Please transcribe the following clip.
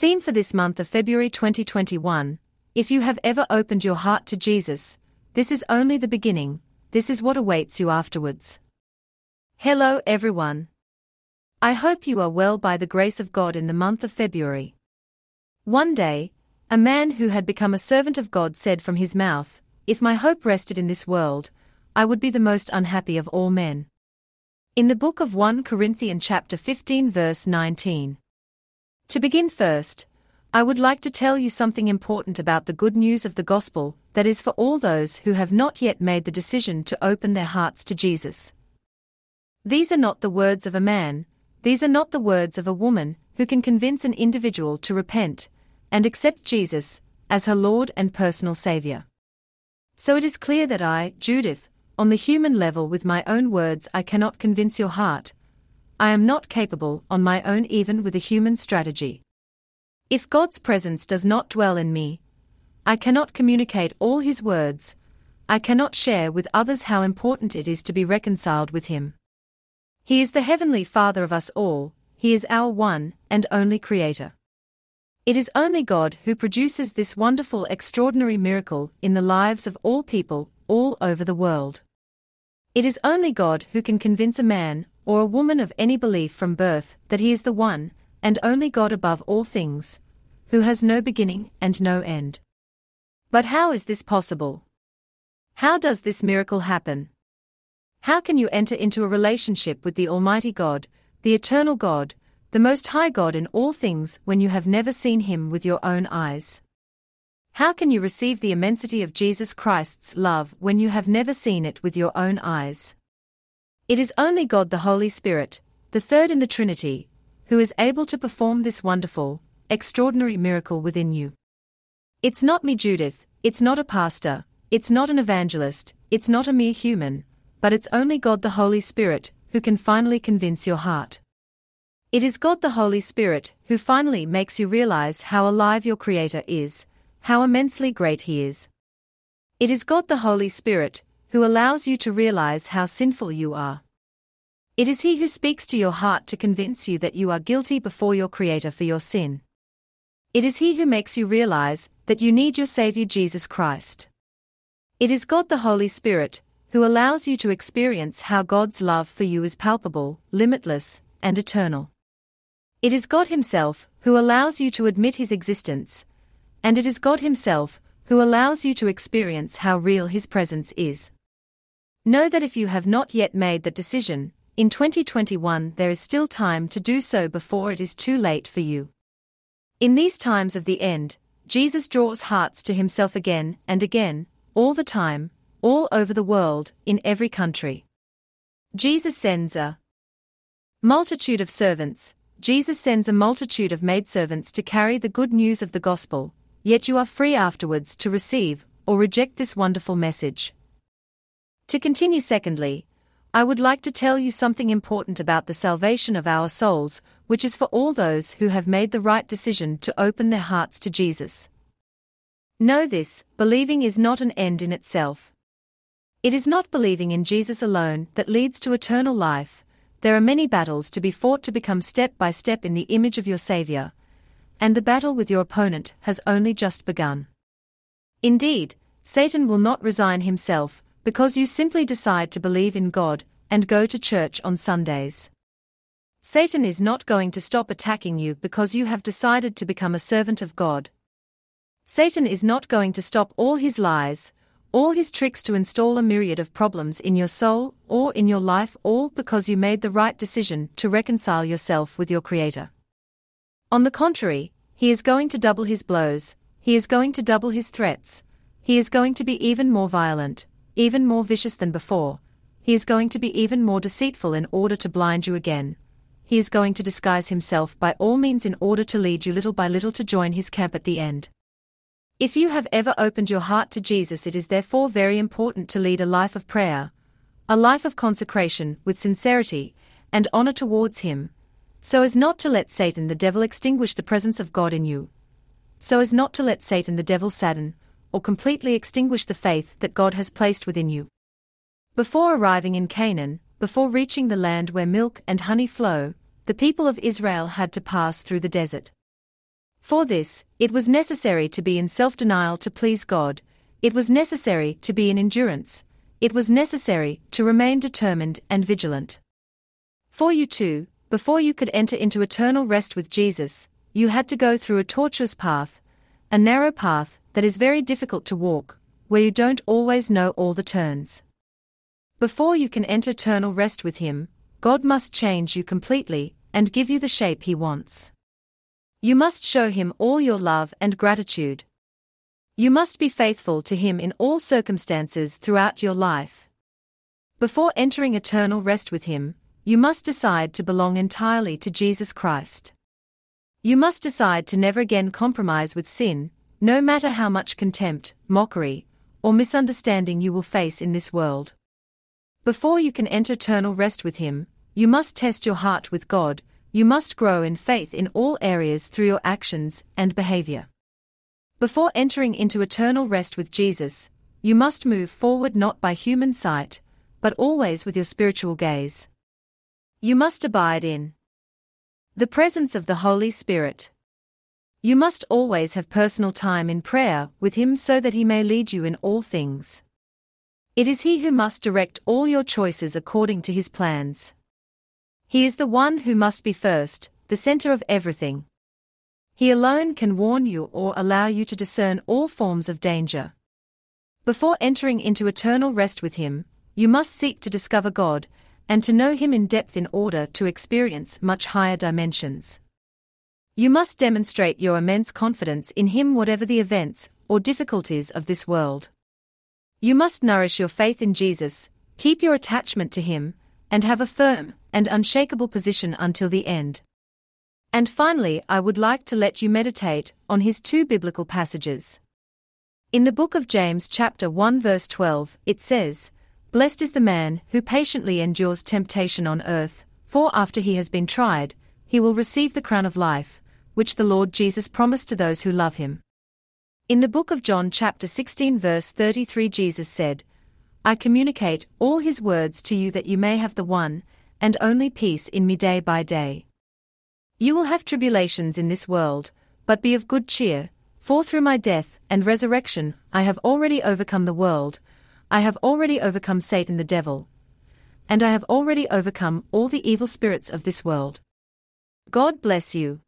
Theme for this month of February 2021 If you have ever opened your heart to Jesus, this is only the beginning, this is what awaits you afterwards. Hello, everyone. I hope you are well by the grace of God in the month of February. One day, a man who had become a servant of God said from his mouth, If my hope rested in this world, I would be the most unhappy of all men. In the book of 1 Corinthians chapter 15 verse 19. To begin first, I would like to tell you something important about the good news of the gospel, that is for all those who have not yet made the decision to open their hearts to Jesus. These are not the words of a man, these are not the words of a woman who can convince an individual to repent and accept Jesus as her Lord and personal Savior. So it is clear that I, Judith, on the human level with my own words I cannot convince your heart. I am not capable on my own even with a human strategy. If God's presence does not dwell in me, I cannot communicate all His words, I cannot share with others how important it is to be reconciled with Him. He is the Heavenly Father of us all, He is our one and only Creator. It is only God who produces this wonderful, extraordinary miracle in the lives of all people, all over the world. It is only God who can convince a man or a woman of any belief from birth that he is the one and only God above all things, who has no beginning and no end. But how is this possible? How does this miracle happen? How can you enter into a relationship with the Almighty God, the Eternal God, the Most High God in all things when you have never seen Him with your own eyes? How can you receive the immensity of Jesus Christ's love when you have never seen it with your own eyes? It is only God the Holy Spirit, the third in the Trinity, who is able to perform this wonderful, extraordinary miracle within you. It's not me, Judith, it's not a pastor, it's not an evangelist, it's not a mere human, but it's only God the Holy Spirit who can finally convince your heart. It is God the Holy Spirit who finally makes you realize how alive your Creator is, how immensely great He is. It is God the Holy Spirit who allows you to realize how sinful you are. It is He who speaks to your heart to convince you that you are guilty before your Creator for your sin. It is He who makes you realize that you need your Savior Jesus Christ. It is God the Holy Spirit who allows you to experience how God's love for you is palpable, limitless, and eternal. It is God Himself who allows you to admit His existence and it is God Himself who allows you to experience how real His presence is. Know that if you have not yet made that decision, in 2021 there is still time to do so before it is too late for you. In these times of the end, Jesus draws hearts to Himself again and again, all the time, all over the world, in every country. Jesus sends a multitude of servants, Jesus sends a multitude of maidservants to carry the good news of the gospel, yet you are free afterwards to receive or reject this wonderful message. To continue, secondly, I would like to tell you something important about the salvation of our souls, which is for all those who have made the right decision to open their hearts to Jesus. Know this believing is not an end in itself. It is not believing in Jesus alone that leads to eternal life, there are many battles to be fought to become step by step in the image of your Saviour, and the battle with your opponent has only just begun. Indeed, Satan will not resign himself because you simply decide to believe in God and go to church on Sundays. Satan is not going to stop attacking you because you have decided to become a servant of God. Satan is not going to stop all his lies, all his tricks to install a myriad of problems in your soul or in your life, all because you made the right decision to reconcile yourself with your Creator. On the contrary, he is going to double his blows, he is going to double his threats, he is going to be even more violent, even more vicious than before, he is going to be even more deceitful in order to blind you again. He is going to disguise himself by all means in order to lead you little by little to join his camp at the end. If you have ever opened your heart to Jesus, it is therefore very important to lead a life of prayer, a life of consecration with sincerity and honor towards Him, so as not to let Satan the devil extinguish the presence of God in you. So as not to let Satan the devil sadden, or completely extinguish the faith that God has placed within you. Before arriving in Canaan, before reaching the land where milk and honey flow, the people of Israel had to pass through the desert. For this, it was necessary to be in self denial to please God, it was necessary to be in endurance, it was necessary to remain determined and vigilant. For you too, before you could enter into eternal rest with Jesus, you had to go through a tortuous path, a narrow path that is very difficult to walk, where you don't always know all the turns. Before you can enter eternal rest with Him, God must change you completely and give you the shape He wants. You must show Him all your love and gratitude. You must be faithful to Him in all circumstances throughout your life. Before entering eternal rest with Him, you must decide to belong entirely to Jesus Christ. You must decide to never again compromise with sin, no matter how much contempt, mockery, or misunderstanding you will face in this world. Before you can enter eternal rest with Him, you must test your heart with God, you must grow in faith in all areas through your actions and behavior. Before entering into eternal rest with Jesus, you must move forward not by human sight, but always with your spiritual gaze. You must abide in the presence of the Holy Spirit. You must always have personal time in prayer with Him so that He may lead you in all things. It is He who must direct all your choices according to His plans. He is the one who must be first, the center of everything. He alone can warn you or allow you to discern all forms of danger. Before entering into eternal rest with Him, you must seek to discover God, and to know Him in depth in order to experience much higher dimensions. You must demonstrate your immense confidence in Him, whatever the events or difficulties of this world. You must nourish your faith in Jesus, keep your attachment to Him, and have a firm and unshakable position until the end. And finally, I would like to let you meditate on his two biblical passages. In the book of James, chapter 1, verse 12, it says, Blessed is the man who patiently endures temptation on earth, for after he has been tried, he will receive the crown of life, which the Lord Jesus promised to those who love him. In the book of John, chapter 16, verse 33, Jesus said, I communicate all his words to you that you may have the one and only peace in me day by day. You will have tribulations in this world, but be of good cheer, for through my death and resurrection I have already overcome the world, I have already overcome Satan the devil, and I have already overcome all the evil spirits of this world. God bless you.